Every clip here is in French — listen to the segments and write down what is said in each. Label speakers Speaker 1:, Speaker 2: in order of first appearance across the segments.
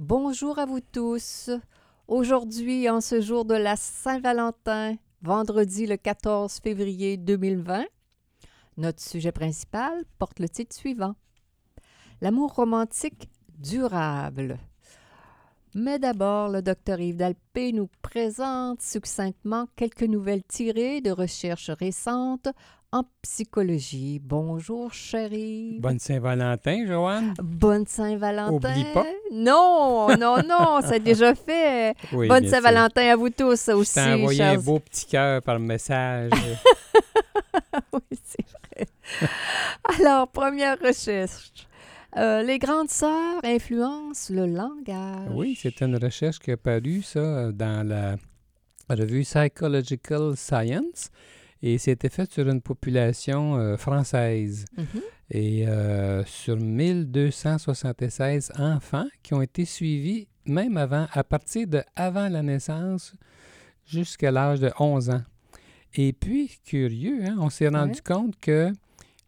Speaker 1: Bonjour à vous tous. Aujourd'hui, en ce jour de la Saint-Valentin, vendredi le 14 février 2020, notre sujet principal porte le titre suivant L'amour romantique durable. Mais d'abord, le docteur Yves Dalpé nous présente succinctement quelques nouvelles tirées de recherches récentes en psychologie. Bonjour, chérie.
Speaker 2: Bonne Saint-Valentin, Joanne.
Speaker 1: Bonne Saint-Valentin.
Speaker 2: Oublie pas.
Speaker 1: Non, non, non, c'est déjà fait.
Speaker 2: Oui,
Speaker 1: Bonne. Saint-Valentin à vous tous
Speaker 2: Je
Speaker 1: aussi.
Speaker 2: t'ai envoyé un beau petit cœur par message.
Speaker 1: oui, c'est vrai. Alors, première recherche. Euh, les grandes sœurs influencent le langage.
Speaker 2: oui, c'est une recherche qui est parue, ça, dans la revue Psychological Science. Et c'était fait sur une population euh, française.
Speaker 1: Mhm.
Speaker 2: Et euh, sur 1276 enfants qui ont été suivis même avant, à partir de avant la naissance jusqu'à l'âge de 11 ans. Et puis, curieux, hein, on s'est rendu
Speaker 1: Ouais.
Speaker 2: compte que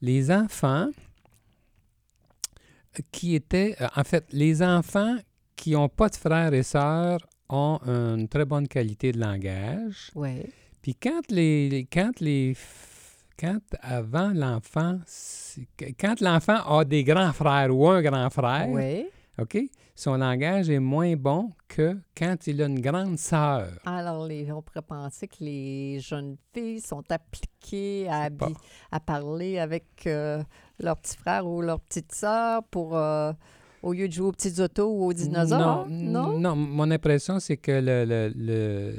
Speaker 2: les enfants qui étaient, euh, en fait, les enfants qui n'ont pas de frères et sœurs ont une très bonne qualité de langage.
Speaker 1: Ouais.
Speaker 2: Puis quand les, les- quand les quand avant l'enfant quand l'enfant a des grands frères ou un grand frère,
Speaker 1: Oui.
Speaker 2: OK, son langage est moins bon que quand il a une grande sœur.
Speaker 1: Alors, les, on pourrait penser que les jeunes filles sont appliquées à, à parler avec euh, leur petit frère ou leur petite sœur pour, euh, au lieu de jouer aux petites autos ou aux dinosaures.
Speaker 2: Non, non, mon impression c'est que le, le- le-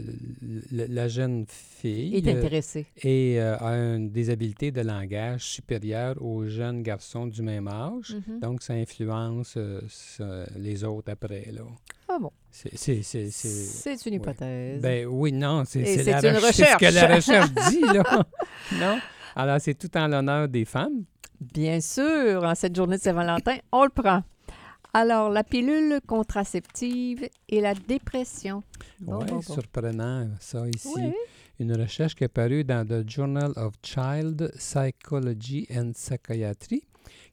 Speaker 2: le- la jeune fille
Speaker 1: Il est
Speaker 2: euh,
Speaker 1: intéressé.
Speaker 2: et, euh, a une, des habiletés de langage supérieures aux jeunes garçons du même âge.
Speaker 1: Mhm.
Speaker 2: Donc, ça influence euh, ça- les autres après. Là.
Speaker 1: Ah bon?
Speaker 2: C'est,
Speaker 1: une
Speaker 2: oui.
Speaker 1: hypothèse.
Speaker 2: Ben oui, non, c'est, la
Speaker 1: une
Speaker 2: recherche- ce que la
Speaker 1: recherche.
Speaker 2: recherche dit, là. non? Alors, c'est tout en l'honneur des femmes.
Speaker 1: Bien sûr, en cette journée de Saint-Valentin, on le prend. Alors, la pilule contraceptive et la dépression. Bon,
Speaker 2: oui,
Speaker 1: bon, bon.
Speaker 2: surprenant, ça ici.
Speaker 1: Oui.
Speaker 2: Une recherche qui est parue dans le Journal of Child Psychology and Psychiatry,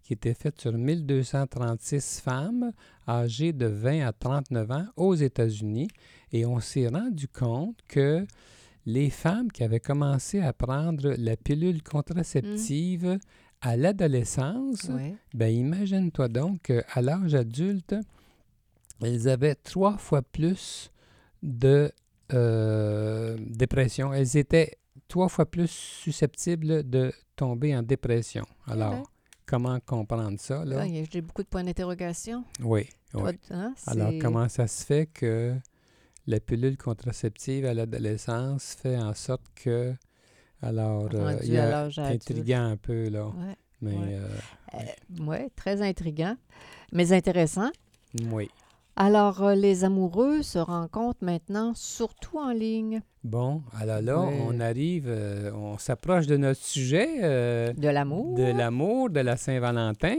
Speaker 2: qui était faite sur 1236 femmes âgées de 20 à 39 ans aux États-Unis. Et on s'est rendu compte que les femmes qui avaient commencé à prendre la pilule contraceptive à l'adolescence, ben imagine-toi donc qu'à l'âge adulte, elles avaient trois fois plus de euh, dépression. Elles étaient trois fois plus susceptibles de tomber en dépression. Alors,
Speaker 1: Ouais?
Speaker 2: comment comprendre ça? Là?
Speaker 1: Ah, J'ai beaucoup de points d'interrogation.
Speaker 2: Oui,
Speaker 1: hein,
Speaker 2: Alors, comment ça se fait que la pilule contraceptive à l'adolescence fait en sorte que... Alors, euh, il y a- intriguant un peu, là.
Speaker 1: Ouais.
Speaker 2: Mais
Speaker 1: Ouais.
Speaker 2: euh,
Speaker 1: Oui, très intriguant, mais intéressant.
Speaker 2: oui.
Speaker 1: Alors, euh, les amoureux se rencontrent maintenant surtout en ligne.
Speaker 2: Bon, alors là,
Speaker 1: Ouais.
Speaker 2: on arrive, euh, on s'approche de notre sujet, euh,
Speaker 1: De l'amour.
Speaker 2: de l'amour, de la Saint-Valentin.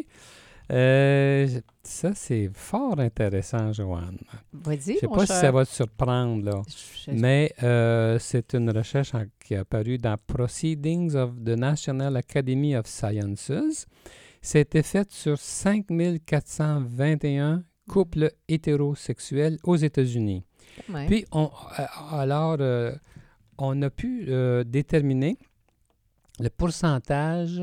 Speaker 2: Euh, ça, c'est fort intéressant, Joanne.
Speaker 1: Vas-y,
Speaker 2: Je ne sais pas si ça va te surprendre, là.
Speaker 1: Je-
Speaker 2: Mais euh, c'est une recherche en- qui est apparue dans Proceedings of the National Academy of Sciences. C'était fait sur 5421 couples hétérosexuels aux États-Unis. Puis, on, euh, alors, euh, on a pu déterminer le pourcentage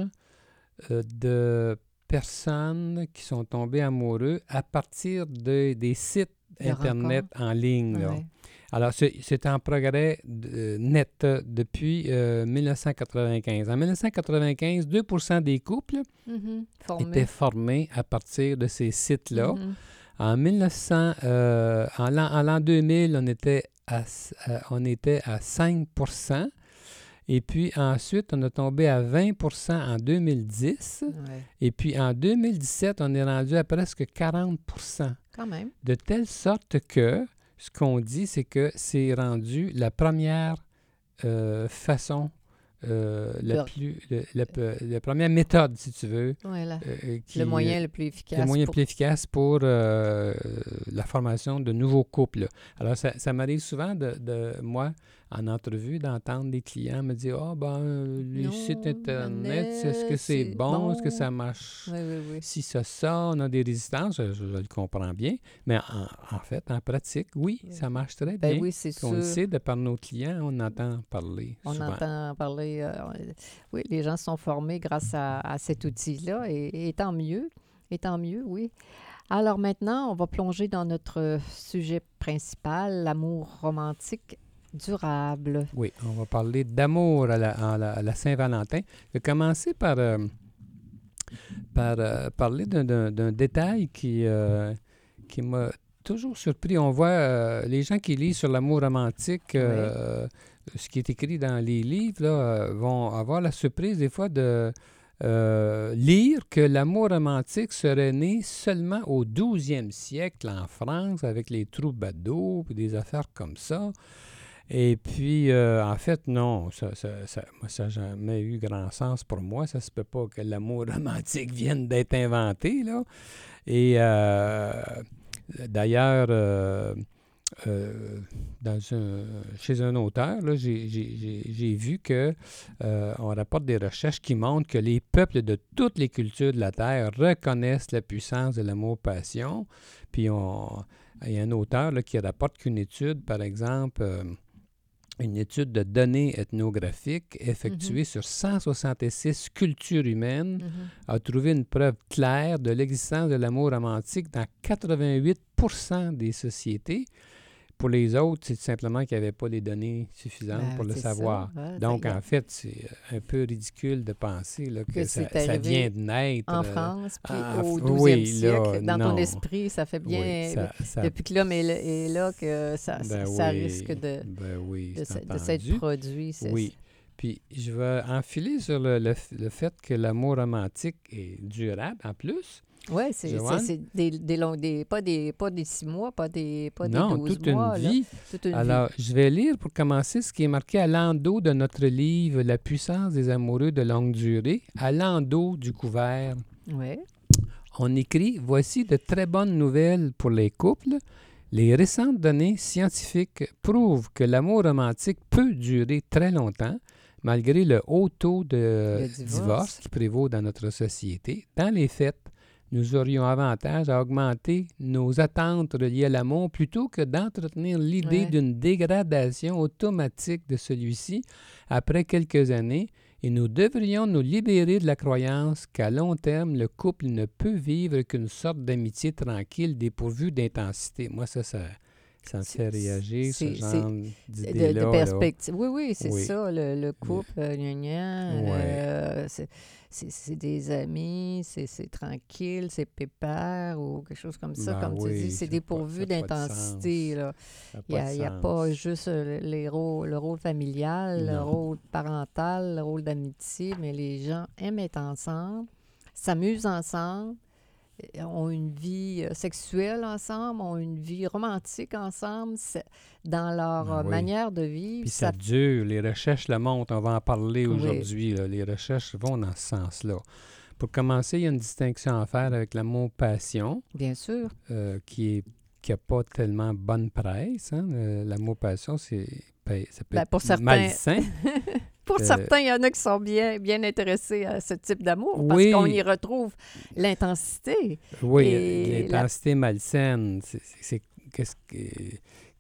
Speaker 2: de personnes qui sont tombées amoureux à partir de- des sites
Speaker 1: De
Speaker 2: Internet en ligne. là.
Speaker 1: Ouais.
Speaker 2: Alors, c'est en progrès euh, net euh, depuis euh, 1995. En 1995, 2% des couples
Speaker 1: Mhm. Formé.
Speaker 2: étaient formés à partir de ces sites-là.
Speaker 1: Mhm.
Speaker 2: En 1900, euh, en l'an en l'an 2000, on était à, euh, on était à 5 Et puis ensuite, on a tombé à 20% en 2010.
Speaker 1: Ouais.
Speaker 2: Et puis en 2017, on est rendu à presque 40%
Speaker 1: Quand même.
Speaker 2: De telle sorte que ce qu'on dit, c'est que c'est rendu la première euh, façon, euh, la, plus, le- la, la première méthode, si tu veux.
Speaker 1: Voilà.
Speaker 2: euh, qui-
Speaker 1: le moyen le plus efficace.
Speaker 2: le moyen
Speaker 1: pour-
Speaker 2: plus efficace pour euh, la formation de nouveaux couples. Alors, ça, ça m'arrive souvent de, de, moi, en entrevue, d'entendre des clients me dire Ah, ben, les
Speaker 1: Non,
Speaker 2: sites Internet, est-ce que c'est bon? Est-ce que ça marche?
Speaker 1: Oui, oui, oui.
Speaker 2: Si ça, ça, on a des résistances, je, je le comprends bien. Mais en, en fait, en pratique, oui, ça marche très
Speaker 1: Ben
Speaker 2: bien.
Speaker 1: oui, c'est
Speaker 2: on le sait, de par nos clients, on entend parler
Speaker 1: On
Speaker 2: souvent.
Speaker 1: entend parler. euh, oui, les gens sont formés grâce à, à cet outil-là et, et tant mieux. Et tant mieux, oui. Alors maintenant, on va plonger dans notre sujet principal, l'amour romantique durable.
Speaker 2: Oui, on va parler d'amour à la, Saint-Valentin. Je vais commencer par, euh, par euh, parler d'un- détail qui, euh, qui m'a toujours surpris. On voit les gens qui lisent sur l'amour romantique, ce qui est écrit dans les livres, là, vont avoir la surprise des fois de lire que l'amour romantique serait né seulement au 12e siècle en France avec les troubadours et des affaires comme ça. Et puis, euh, en fait, non, ça, ça, ça, ça n'a jamais eu grand sens pour moi. Ça se peut pas que l'amour romantique vienne d'être inventé, là. Et euh, d'ailleurs, euh, euh, dans un- chez un auteur, j'ai, vu que on rapporte des recherches qui montrent que les peuples de toutes les cultures de la Terre reconnaissent la puissance de l'amour-passion. Puis on, il y a un auteur là, qui rapporte qu'une étude, par exemple, une étude de données ethnographiques effectuée sur 166 cultures humaines
Speaker 1: Mhm.
Speaker 2: a trouvé une preuve claire de l'existence de l'amour romantique dans 88% des sociétés. Pour les autres, c'est simplement qu'il n'y avait pas les données suffisantes
Speaker 1: Ben,
Speaker 2: pour le
Speaker 1: ça,
Speaker 2: savoir.
Speaker 1: ouais,
Speaker 2: Donc, en fait, c'est euh, un peu ridicule de penser là, que,
Speaker 1: Que
Speaker 2: ça, vient de naître.
Speaker 1: en
Speaker 2: euh,
Speaker 1: France, puis
Speaker 2: ah,
Speaker 1: au
Speaker 2: f-
Speaker 1: 12e
Speaker 2: oui,
Speaker 1: siècle,
Speaker 2: là,
Speaker 1: dans ton esprit, ça fait bien,
Speaker 2: oui, ça- ça-
Speaker 1: depuis que l'homme est, là- que ça,
Speaker 2: ben oui,
Speaker 1: risque de,
Speaker 2: ben
Speaker 1: de, s'être produit.
Speaker 2: Oui. Puis je vais enfiler sur le, le fait que l'amour romantique est durable en plus.
Speaker 1: Oui, c'est des, des longs, des, pas, des, pas des six mois, pas des, pas des
Speaker 2: non,
Speaker 1: 12
Speaker 2: toute
Speaker 1: mois.
Speaker 2: une
Speaker 1: là.
Speaker 2: vie.
Speaker 1: toute une vie.
Speaker 2: Alors, je vais lire pour commencer ce qui est marqué à l'endos de notre livre La puissance des amoureux de longue durée, à l'endos du couvert.
Speaker 1: Oui.
Speaker 2: On écrit Voici de très bonnes nouvelles pour les couples. Les récentes données scientifiques prouvent que l'amour romantique peut durer très longtemps, malgré le haut taux de
Speaker 1: Le
Speaker 2: divorce.
Speaker 1: divorce.
Speaker 2: qui prévaut dans notre société. Dans les faits, nous aurions avantage à augmenter nos attentes reliées à l'amour plutôt que d'entretenir l'idée
Speaker 1: Ouais.
Speaker 2: d'une dégradation automatique de celui-ci après quelques années et nous devrions nous libérer de la croyance qu'à long terme, le couple ne peut vivre qu'une sorte d'amitié tranquille dépourvue d'intensité. Moi, ça, ça, ça me fait réagir, ce genre d'idée-là.
Speaker 1: de perspective. Oui, oui, c'est
Speaker 2: Oui.
Speaker 1: ça, le, le couple,
Speaker 2: Ouais.
Speaker 1: euh, c'est- des amis, c'est tranquille, c'est pépère ou quelque chose comme ça.
Speaker 2: Ben
Speaker 1: comme tu dis, c'est dépourvu d'intensité. Il n'y a, pas juste les rôles, le rôle familial, le rôle parental, le rôle d'amitié, mais les gens aiment être ensemble, s'amusent ensemble, ont une vie euh, sexuelle ensemble, ont une vie romantique ensemble, dans leur
Speaker 2: Ah
Speaker 1: euh,
Speaker 2: oui.
Speaker 1: manière de vivre.
Speaker 2: Puis
Speaker 1: ça
Speaker 2: ça dure, les recherches le montrent, on va en parler aujourd'hui. Les recherches vont dans ce sens-là. Pour commencer, il y a une distinction à faire avec l'amour-passion,
Speaker 1: Bien sûr.
Speaker 2: euh, qui est qui n'a pas tellement bonne presse. hein. Euh, L'amour-passion, c'est ça peut
Speaker 1: Ben,
Speaker 2: être
Speaker 1: pour certains-
Speaker 2: malsain.
Speaker 1: Pour
Speaker 2: Euh,
Speaker 1: certains, il y en a qui sont bien, bien intéressés à ce type d'amour
Speaker 2: Oui.
Speaker 1: parce qu'on y retrouve l'intensité.
Speaker 2: Oui,
Speaker 1: Et la-
Speaker 2: l'intensité malsaine. c'est- qu'est-ce que-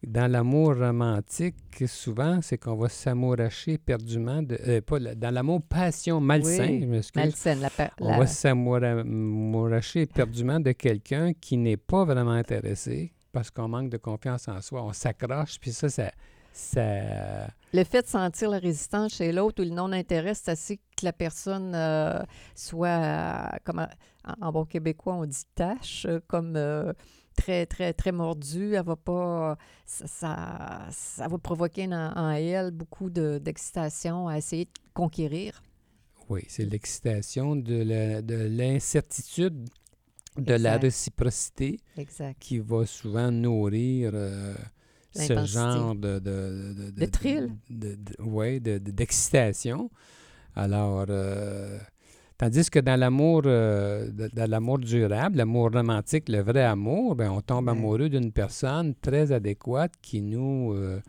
Speaker 2: dans l'amour romantique, souvent, c'est qu'on va s'amouracher éperdument. De, euh, pas dans l'amour passion malsain,
Speaker 1: Oui,
Speaker 2: je m'excuse,
Speaker 1: Malsaine, la, per-
Speaker 2: on
Speaker 1: la-
Speaker 2: va s'amouracher éperdument de quelqu'un qui n'est pas vraiment intéressé parce qu'on manque de confiance en soi. On s'accroche, puis ça, ça... ça
Speaker 1: Le fait de sentir la résistance chez l'autre ou le non-intérêt, c'est assez que la personne euh, soit, euh, comme en, en bon québécois, on dit tâche, euh, comme euh, très, très, très mordue. Elle va pas. Ça, ça, ça va provoquer en, en elle beaucoup de- d'excitation à essayer de conquérir.
Speaker 2: oui, c'est l'excitation de l'incertitude, de, la réciprocité
Speaker 1: Exact.
Speaker 2: qui va souvent nourrir ce genre de... De,
Speaker 1: De thrill.
Speaker 2: oui, d'excitation. Alors, euh, tandis que dans l'amour euh, de- dans l'amour durable, l'amour romantique, le vrai amour, ben, on tombe amoureux d'une personne très adéquate qui nous euh,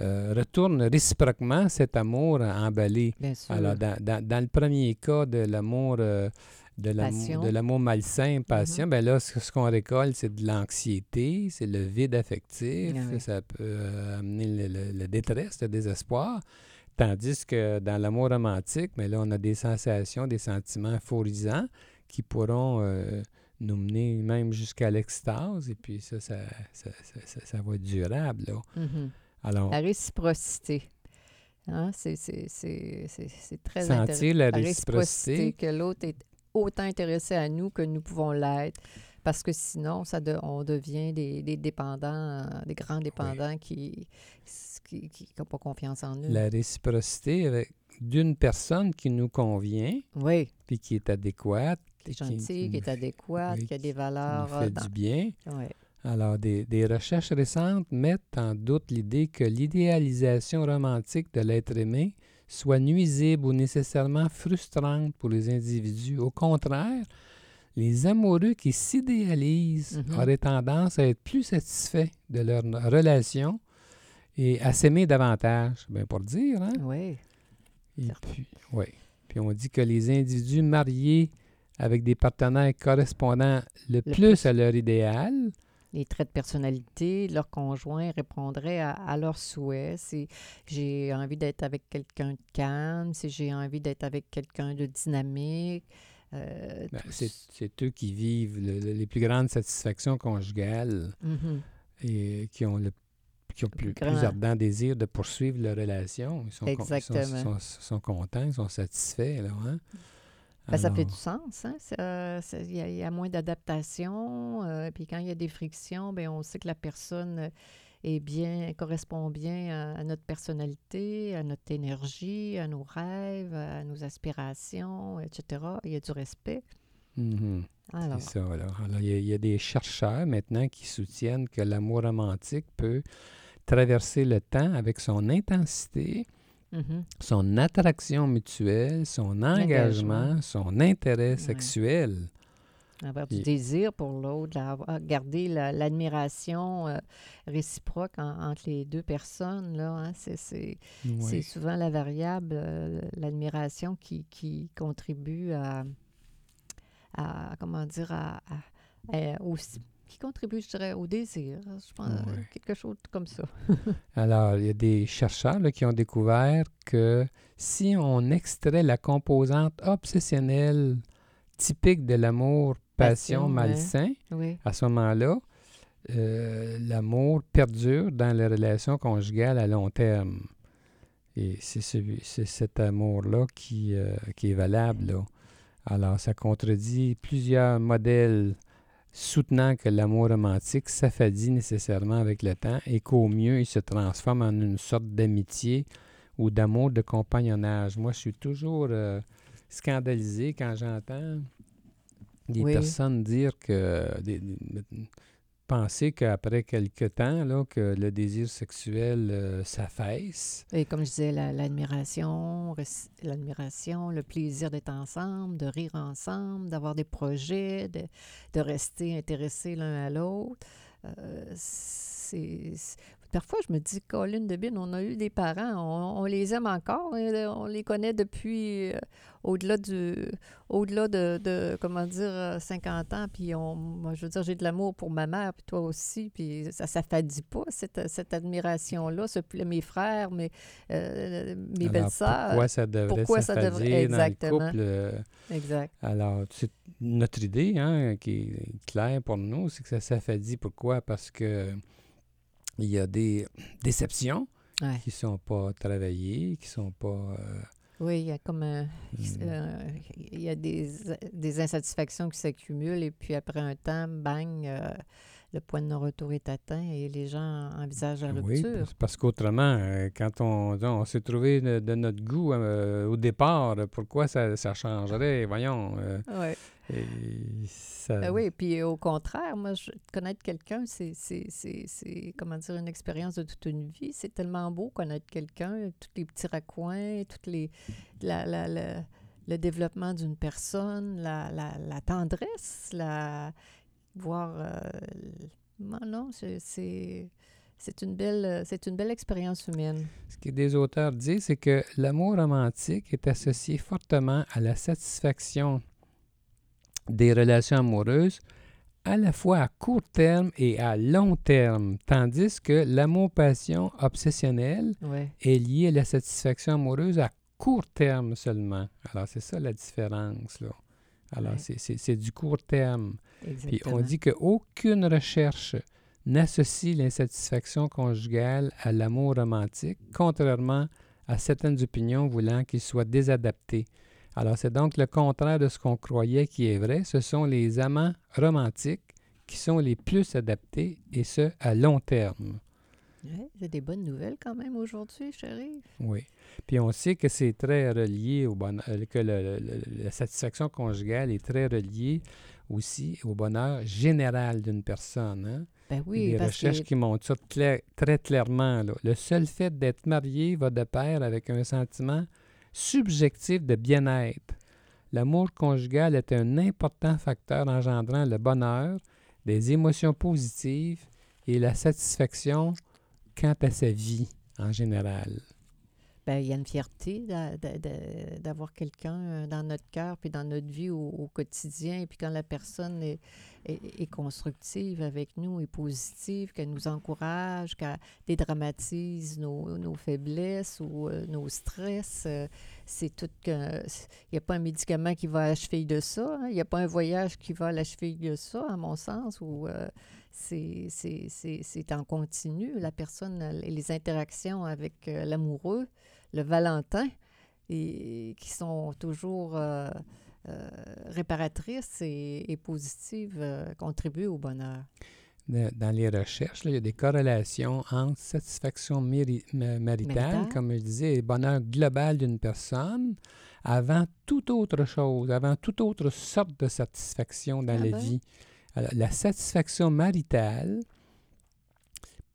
Speaker 2: euh, retourne réciproquement cet amour emballé.
Speaker 1: Bien sûr.
Speaker 2: Alors, dans, dans- dans le premier cas de l'amour euh, de l'amour malsain,
Speaker 1: Mhm.
Speaker 2: ben là, ce, ce qu'on récolte, c'est de l'anxiété, c'est le vide affectif,
Speaker 1: Ah oui.
Speaker 2: ça peut euh, amener le, détresse, le désespoir. Tandis que dans l'amour romantique, mais là, on a des sensations, des sentiments euphorisants qui pourront euh, nous mener même jusqu'à l'extase. Et puis ça, ça, ça, ça- ça- va être durable. Là.
Speaker 1: Mhm.
Speaker 2: Alors,
Speaker 1: La réciprocité. Hein, C'est c'est- c'est- c'est- c'est très
Speaker 2: sentir
Speaker 1: intéressant.
Speaker 2: la
Speaker 1: La réciprocité,
Speaker 2: réciprocité,
Speaker 1: que l'autre est autant intéressé à nous que nous pouvons l'être. Parce que sinon, ça de- on devient des, des dépendants, euh, des grands dépendants qui qui n'ont pas confiance en nous.
Speaker 2: la réciprocité avec d'une personne qui nous convient,
Speaker 1: Oui,
Speaker 2: puis qui est adéquate,
Speaker 1: qui est
Speaker 2: qui-
Speaker 1: gentil, qui est
Speaker 2: nous-
Speaker 1: adéquat,
Speaker 2: oui,
Speaker 1: qui a des
Speaker 2: qui nous
Speaker 1: valeurs. euh,
Speaker 2: fait
Speaker 1: dans-
Speaker 2: du bien. Alors, des, des recherches récentes mettent en doute l'idée que l'idéalisation romantique de l'être aimé soit nuisible ou nécessairement frustrante pour les individus. Au contraire, les amoureux qui s'idéalisent
Speaker 1: Mhm.
Speaker 2: auraient tendance à être plus satisfaits de leur relation et à s'aimer davantage. Bien, pour dire, hein?
Speaker 1: Oui,
Speaker 2: Et puis, on dit que les individus mariés avec des partenaires correspondant le, plus,
Speaker 1: plus.
Speaker 2: à leur idéal,
Speaker 1: les traits de personnalité, leur conjoint répondrait à, à leurs souhaits. Si j'ai envie d'être avec quelqu'un de calme, si j'ai envie d'être avec quelqu'un de dynamique. euh,
Speaker 2: ben, c'est eux qui vivent le- le- les plus grandes satisfactions conjugales
Speaker 1: Mhm.
Speaker 2: et qui ont le qui ont plus, ardent désir de poursuivre leur relation. Ils sont, con- ils sont-
Speaker 1: Exactement.
Speaker 2: sont, sont contents, ils sont satisfaits. Là, hein?
Speaker 1: Ben, ça fait du sens. hein. Euh, Il y, a- il y a moins d'adaptation. euh, puis quand il y a des frictions, ben, on sait que la personne euh, est bien, correspond bien à, à notre personnalité, à notre énergie, à nos rêves, à nos aspirations, etc. Il y a du respect.
Speaker 2: mhm.
Speaker 1: Alors,
Speaker 2: C'est ça. Alors, il y, a, il y a des chercheurs maintenant qui soutiennent que l'amour romantique peut traverser le temps avec son intensité,
Speaker 1: mhm.
Speaker 2: son attraction mutuelle, son engagement, son intérêt sexuel.
Speaker 1: avoir du
Speaker 2: Et-
Speaker 1: désir pour l'autre, la- avoir- garder la- l'admiration euh, réciproque en- entre les deux personnes. Là, hein. c'est, souvent la variable, euh, l'admiration qui, qui contribue à, à, comment dire, à, à- à- au- qui contribue, je dirais, au désir. Je pense, quelque chose comme ça.
Speaker 2: Alors, il y a des chercheurs là, qui ont découvert que si on extrait la composante obsessionnelle typique de l'amour passion malsain,
Speaker 1: Oui.
Speaker 2: à ce moment-là, euh, l'amour perdure dans les relations conjugales à long terme. Et c'est cet amour-là qui, euh, qui est valable. là. Alors, ça contredit plusieurs modèles soutenant que l'amour romantique s'affadit nécessairement avec le temps et qu'au mieux, il se transforme en une sorte d'amitié ou d'amour de compagnonnage. Moi, je suis toujours euh, scandalisé quand j'entends des
Speaker 1: Oui.
Speaker 2: personnes dire que... des- des- penser qu'après quelque temps, là, que le désir sexuel euh, s'affaisse.
Speaker 1: Et comme je disais, la- l'admiration, l'admiration, le plaisir d'être ensemble, de rire ensemble, d'avoir des projets, de, de rester intéressés l'un à l'autre. Euh, Parfois, je me dis, Colin de Bin, on a eu des parents, on, on les aime encore, hein, on les connaît depuis euh, au-delà du, au-delà de, de, comment dire, euh, 50 ans, puis on, moi, je veux dire, j'ai de l'amour pour ma mère, puis toi aussi, puis ça ne s'affadit pas, cette, cette admiration-là, ce, mes frères, mes, euh, belles-sœurs.
Speaker 2: Pourquoi ça devrait
Speaker 1: pourquoi ça devrait-
Speaker 2: s'affadir dans le
Speaker 1: exactement.
Speaker 2: couple? euh,
Speaker 1: Exact.
Speaker 2: Alors, c'est notre idée, hein, qui est claire pour nous, c'est que ça s'affadit. Pourquoi? Parce que il y a des déceptions
Speaker 1: Ouais.
Speaker 2: qui sont pas travaillées, qui sont pas... euh,
Speaker 1: Oui, il y a comme un-
Speaker 2: mm,
Speaker 1: euh, il y a des, des insatisfactions qui s'accumulent et puis après un temps, bang, euh, le point de non-retour est atteint et les gens envisagent la
Speaker 2: Oui,
Speaker 1: rupture.
Speaker 2: parce- parce qu'autrement, euh, quand on, on s'est trouvé de, de notre goût euh, au départ, pourquoi ça, ça changerait? Voyons. euh,
Speaker 1: Ouais.
Speaker 2: et ça-
Speaker 1: Ben oui, puis au contraire, moi, je, connaître quelqu'un, c'est, comment dire, une expérience de toute une vie. C'est tellement beau connaître quelqu'un, tous les petits raccoins, toutes les, la, la- la- le développement d'une personne, la, la, la tendresse, la, voir... euh, non, non, c'est, c'est, une belle, c'est une belle expérience humaine.
Speaker 2: Ce que des auteurs disent, c'est que l'amour romantique est associé fortement à la satisfaction des relations amoureuses, à la fois à court terme et à long terme, tandis que l'amour-passion obsessionnelle
Speaker 1: Ouais.
Speaker 2: est lié à la satisfaction amoureuse à court terme seulement. Alors, c'est ça la différence, là. Alors,
Speaker 1: Ouais.
Speaker 2: c'est- du court terme. Puis
Speaker 1: Exactement.
Speaker 2: on dit qu'aucune recherche n'associe l'insatisfaction conjugale à l'amour romantique, contrairement à certaines opinions voulant qu'il soit désadapté. Alors, c'est donc le contraire de ce qu'on croyait qui est vrai. Ce sont les amants romantiques qui sont les plus adaptés, et ce, à long terme.
Speaker 1: Ouais, c'est des bonnes nouvelles quand même aujourd'hui, chérie.
Speaker 2: Oui. Puis on sait que c'est très relié au bonheur, que le- le- la satisfaction conjugale est très reliée aussi au bonheur général d'une personne. Hein?
Speaker 1: Ben
Speaker 2: Il y a
Speaker 1: oui,
Speaker 2: des recherches
Speaker 1: que
Speaker 2: qui montrent ça clair- très clairement. là. Le seul fait d'être marié va de pair avec un sentiment subjectif de bien-être. L'amour conjugal est un important facteur engendrant le bonheur, des émotions positives et la satisfaction quant à sa vie en général?
Speaker 1: Ben, il y a une fierté d'a- d'a- d'a- d'avoir quelqu'un euh, dans notre cœur, puis dans notre vie au, au quotidien. Puis quand la personne est, constructive avec nous, est positive, qu'elle nous encourage, qu'elle dédramatise nos, faiblesses ou euh, nos stress, euh, c'est tout. Il n'y a pas un médicament qui va à la de ça. hein. Il n'y a pas un voyage qui va à la de ça, à mon sens, euh, c'est- en continu. La personne, et les interactions avec euh, l'amoureux, le Valentin, et, qui sont toujours euh, euh, réparatrices et, et positives, contribuent au bonheur.
Speaker 2: De- Dans les recherches, là, il y a des corrélations entre satisfaction Maritale. comme je disais, et bonheur global d'une personne, avant toute autre chose, avant toute autre sorte de satisfaction dans
Speaker 1: Ah
Speaker 2: la
Speaker 1: ben.
Speaker 2: vie. Alors, la satisfaction maritale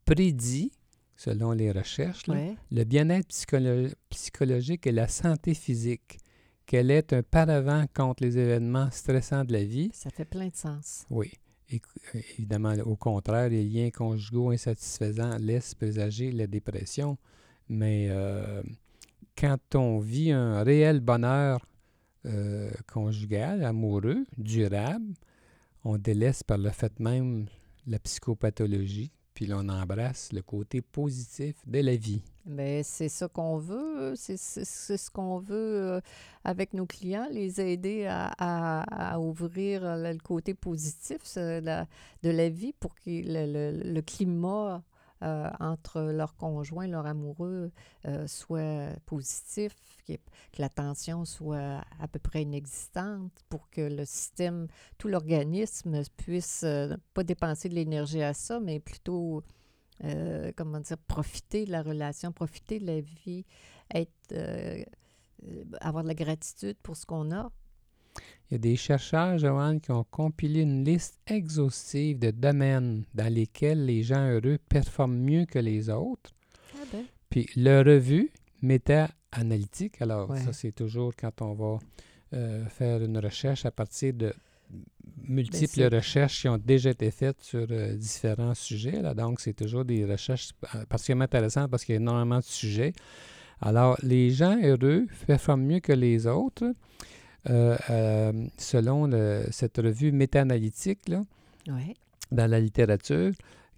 Speaker 2: prédit, selon les recherches, là,
Speaker 1: Ouais.
Speaker 2: le bien-être psycholo- psychologique et la santé physique, qu'elle est un paravent contre les événements stressants de la vie.
Speaker 1: Ça fait plein de sens.
Speaker 2: Oui. Euh, Évidemment, au contraire, les liens conjugaux insatisfaisants laissent présager la dépression. Mais euh, quand on vit un réel bonheur euh, conjugal, amoureux, durable, on délaisse par le fait même la psychopathologie, puis l'on embrasse le côté positif de la vie.
Speaker 1: Mais c'est ça qu'on veut, c'est ce qu'on veut euh, avec nos clients, les aider à, ouvrir le côté positif de la vie pour que le climat euh, entre leurs conjoints, leurs amoureux euh, soit positif, ait- que la tension soit à peu près inexistante pour que le système, tout l'organisme puisse euh, pas dépenser de l'énergie à ça, mais plutôt euh, comment dire, profiter de la relation, profiter de la vie, être, avoir de la gratitude pour ce qu'on a.
Speaker 2: Il y a des chercheurs, Joanne, qui ont compilé une liste exhaustive de domaines dans lesquels les gens heureux performent mieux que les autres.
Speaker 1: Ah ben.
Speaker 2: Puis le revue méta-analytique, alors
Speaker 1: Ouais.
Speaker 2: ça c'est toujours quand on va euh, faire une recherche à partir de multiples
Speaker 1: Ben,
Speaker 2: recherches qui ont déjà été faites sur euh, différents sujets. Là. Donc c'est toujours des recherches euh, particulièrement intéressantes parce qu'il y a énormément de sujets. Alors les gens heureux performent mieux que les autres. Euh, euh, selon le- cette revue méta-analytique, là,
Speaker 1: Ouais.
Speaker 2: dans la littérature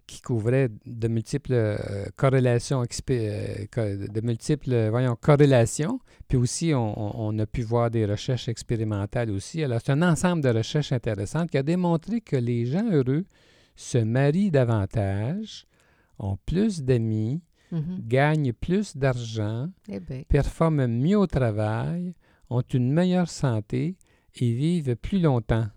Speaker 2: qui couvrait de multiples euh, corrélations, euh, de multiples voyons, corrélations. Puis aussi, on, a pu voir des recherches expérimentales aussi. Alors, c'est un ensemble de recherches intéressantes qui a démontré que les gens heureux se marient davantage, ont plus d'amis,
Speaker 1: Mhm.
Speaker 2: gagnent plus d'argent,
Speaker 1: Eh bien,
Speaker 2: performent mieux au travail, ont une meilleure santé et vivent plus longtemps.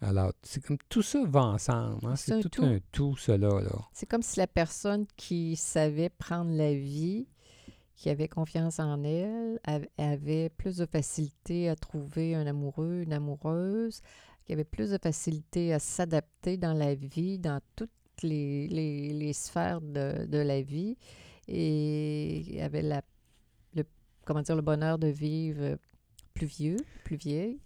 Speaker 2: Alors, c'est comme tout ça va ensemble. hein.
Speaker 1: C'est
Speaker 2: tout
Speaker 1: tout.
Speaker 2: un tout, cela. Là.
Speaker 1: C'est comme si la personne qui savait prendre la vie, qui avait confiance en elle, av- avait plus de facilité à trouver un amoureux, une amoureuse, qui avait plus de facilité à s'adapter dans la vie, dans toutes les, les- les sphères de, de la vie, et avait la, le, comment dire, le bonheur de vivre plus vieux, plus vieille?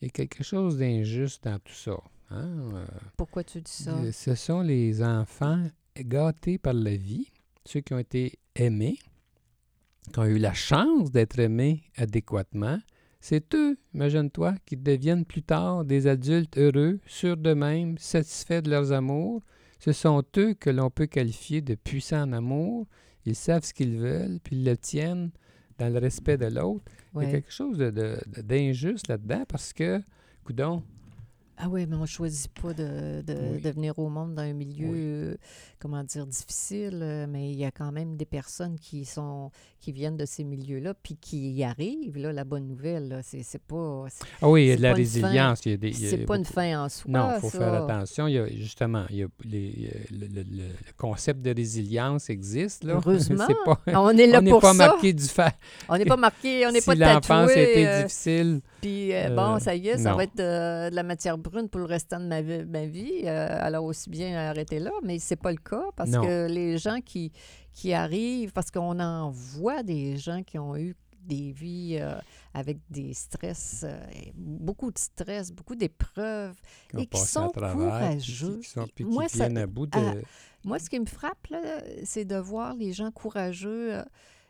Speaker 2: Il y a quelque chose d'injuste dans tout ça. hein. Euh,
Speaker 1: Pourquoi tu dis ça?
Speaker 2: Euh, Ce sont les enfants gâtés par la vie, ceux qui ont été aimés, qui ont eu la chance d'être aimés adéquatement. C'est eux, imagine-toi, qui deviennent plus tard des adultes heureux, sûrs d'eux-mêmes, satisfaits de leurs amours. Ce sont eux que l'on peut qualifier de puissants en amour. Ils savent ce qu'ils veulent, puis ils le tiennent dans le respect de l'autre. Il y a quelque chose de- de- de- d'injuste là-dedans parce que, coudon,
Speaker 1: Ah oui, mais on ne choisit pas de, de,
Speaker 2: Oui.
Speaker 1: de venir au monde dans un milieu,
Speaker 2: Oui.
Speaker 1: euh, comment dire, difficile, euh, mais il y a quand même des personnes qui sont qui viennent de ces milieux-là, puis qui y arrivent. Là, la bonne nouvelle, là, c'est c'est pas, c'est-
Speaker 2: ah oui, il y a de la résilience.
Speaker 1: C'est pas une fin en soi.
Speaker 2: Non, il faut
Speaker 1: ça.
Speaker 2: faire attention. Il y a, justement, il y a les- le, le- concept de résilience existe. Là.
Speaker 1: Heureusement.
Speaker 2: Pas,
Speaker 1: On est là
Speaker 2: on n'est
Speaker 1: pour
Speaker 2: pas
Speaker 1: ça.
Speaker 2: marqué du fait.
Speaker 1: On n'est pas marqué, on n'est
Speaker 2: si
Speaker 1: pas
Speaker 2: l'enfance a
Speaker 1: tatoué.
Speaker 2: été
Speaker 1: euh,
Speaker 2: difficile,
Speaker 1: Puis euh,
Speaker 2: Euh,
Speaker 1: bon, ça y est, ça
Speaker 2: non.
Speaker 1: va être de, de la matière brune pour le restant de ma vie. ma vie. Euh, alors aussi bien arrêter là, mais c'est pas le cas parce
Speaker 2: Non.
Speaker 1: que les gens qui, qui arrivent, parce qu'on en voit des gens qui ont eu des vies euh, avec des stress, euh, beaucoup de stress, beaucoup d'épreuves. et qui sont courageux.
Speaker 2: Qui, sont,
Speaker 1: Moi, ça-
Speaker 2: à bout de...
Speaker 1: ah, Moi, ce qui me frappe, c'est de voir les gens courageux. euh,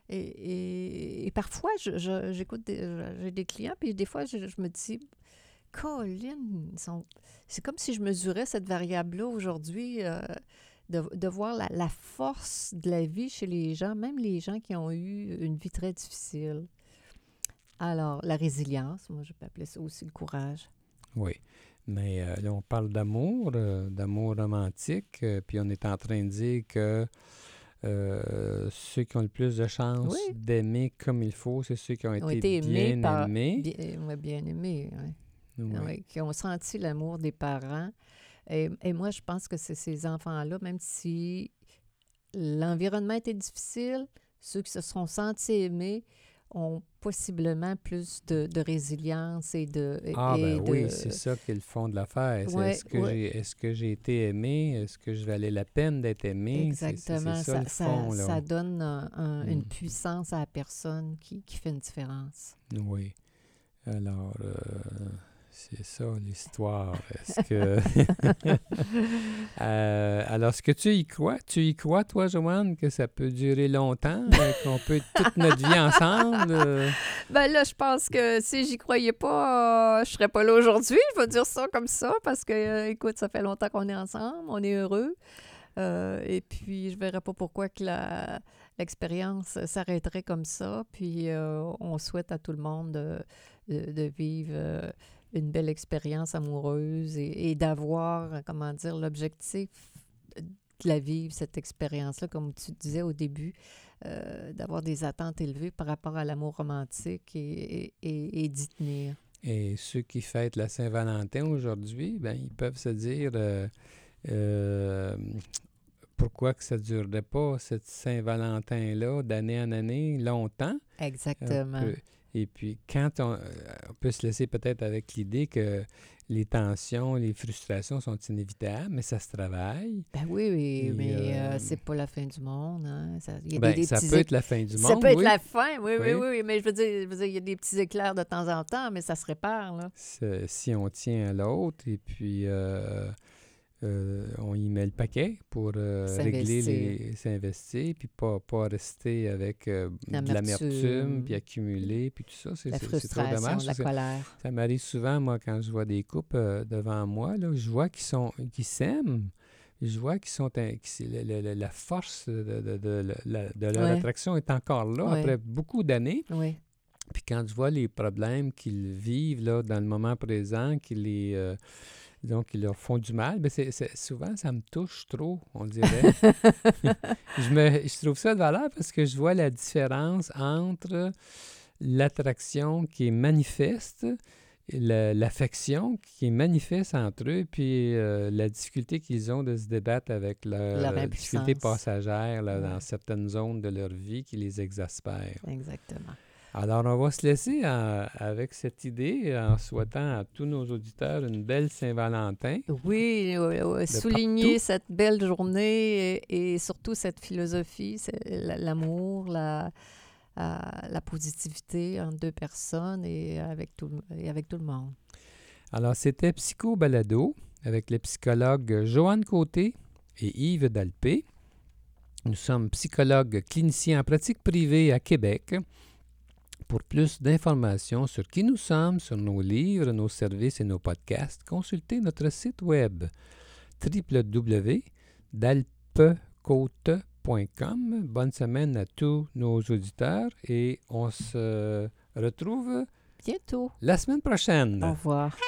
Speaker 1: et, et- et parfois, j'écoute, j'ai des clients, puis des fois, je, me dis, Colin, c'est comme si je mesurais cette variable-là aujourd'hui, euh, de, de voir la, la force de la vie chez les gens, même les gens qui ont eu une vie très difficile. Alors, la résilience, moi, je peux appeler ça aussi le courage.
Speaker 2: Oui. Mais euh, on parle d'amour, euh, d'amour romantique, puis on est en train de dire que euh, ceux qui ont le plus de chances
Speaker 1: Oui.
Speaker 2: d'aimer comme il faut, c'est ceux qui ont été,
Speaker 1: Ont été aimés
Speaker 2: bien
Speaker 1: par-
Speaker 2: aimés.
Speaker 1: Bien, ouais, bien aimé, ouais.
Speaker 2: Oui.
Speaker 1: Oui, qui ont senti l'amour des parents. Et, et moi, je pense que c'est ces enfants-là, même si l'environnement était difficile, ceux qui se sont sentis aimés ont possiblement plus de, de résilience et de... et-
Speaker 2: Ah,
Speaker 1: et
Speaker 2: ben
Speaker 1: de-
Speaker 2: oui, c'est ça qui est le fond de l'affaire.
Speaker 1: Ouais,
Speaker 2: est-ce que
Speaker 1: ouais.
Speaker 2: j'ai est-ce que j'ai été aimé? Est-ce que je valais la peine d'être aimé? C'est- c'est-
Speaker 1: Exactement.
Speaker 2: C'est ça,
Speaker 1: donne un- un- une
Speaker 2: Mm.
Speaker 1: puissance à la personne qui, qui fait une différence.
Speaker 2: Oui. Alors, euh, c'est ça l'histoire. Est-ce que. Euh, alors, est-ce que tu y crois? Tu y crois, toi, Joanne, que ça peut durer longtemps, euh, qu'on peut être toute notre vie ensemble? euh?
Speaker 1: Ben là, je pense que si j'y croyais pas, euh, je serais pas là aujourd'hui. Je vais dire ça comme ça parce que, euh, écoute, ça fait longtemps qu'on est ensemble, on est heureux. Et puis, je verrais pas pourquoi que la- l'expérience s'arrêterait comme ça. Puis, on souhaite à tout le monde de, de- de vivre une belle expérience amoureuse et, et d'avoir, comment dire, l'objectif de la vivre, cette expérience-là, comme tu disais au début, euh, d'avoir des attentes élevées par rapport à l'amour romantique et, et- et- et d'y tenir.
Speaker 2: Et ceux qui fêtent la Saint-Valentin aujourd'hui, ben, ils peuvent se dire euh, euh, pourquoi que ça ne durerait pas, cette Saint-Valentin-là, d'année en année, longtemps?
Speaker 1: Exactement.
Speaker 2: Et puis, quand on, euh, on peut se laisser peut-être avec l'idée que les tensions, les frustrations sont inévitables, mais ça se travaille.
Speaker 1: Ben oui, oui,
Speaker 2: Et,
Speaker 1: mais euh,
Speaker 2: euh,
Speaker 1: c'est pas la fin du monde. Hein. Ça, il y a
Speaker 2: Ben,
Speaker 1: des, des
Speaker 2: ça
Speaker 1: petits
Speaker 2: peut être la fin du monde.
Speaker 1: Ça peut être
Speaker 2: oui.
Speaker 1: la fin, oui, oui,
Speaker 2: Oui.
Speaker 1: mais je veux dire, il y a des petits éclairs de temps en temps, mais ça se répare, là.
Speaker 2: Si on tient à l'autre et puis euh, euh, on y met le paquet pour euh, régler les s'investir, puis pas, pas rester avec euh, de
Speaker 1: L'amertume.
Speaker 2: puis accumuler, puis tout ça. C'est trop dommage.
Speaker 1: la colère.
Speaker 2: Ça m'arrive souvent, moi, quand je vois des couples devant moi, là, je vois qu'ils sont qu'ils s'aiment. Je vois qu'ils sont un- la force de, de- de- la- de leur
Speaker 1: Ouais.
Speaker 2: attraction est encore là
Speaker 1: Ouais.
Speaker 2: après beaucoup d'années. Puis quand je vois les problèmes qu'ils vivent là, dans le moment présent, qui les disons, qui leur font du mal, ben c'est, souvent ça me touche trop, on dirait. je, me, je trouve ça de valeur parce que je vois la différence entre l'attraction qui est manifeste la- l'affection qui est manifeste entre eux, puis euh, la difficulté qu'ils ont de se débattre avec leur,
Speaker 1: Leur
Speaker 2: difficulté passagère là, dans certaines zones de leur vie qui les exaspèrent.
Speaker 1: Exactement.
Speaker 2: Alors, on va se laisser en- avec cette idée en souhaitant à tous nos auditeurs une belle Saint-Valentin.
Speaker 1: Oui, euh, euh, souligner cette belle journée et, et surtout cette philosophie, la- l'amour, la, euh, la positivité entre deux personnes et avec tout, et avec tout le monde.
Speaker 2: Alors, c'était Psycho Balado avec les psychologues Joanne Côté et Yves Dalpé. Nous sommes psychologues cliniciens en pratique privée à Québec. Pour plus d'informations sur qui nous sommes, sur nos livres, nos services et nos podcasts, consultez notre site web www.dalpecote.com. Bonne semaine à tous nos auditeurs et on se retrouve
Speaker 1: Bientôt.
Speaker 2: la semaine prochaine.
Speaker 1: Au revoir.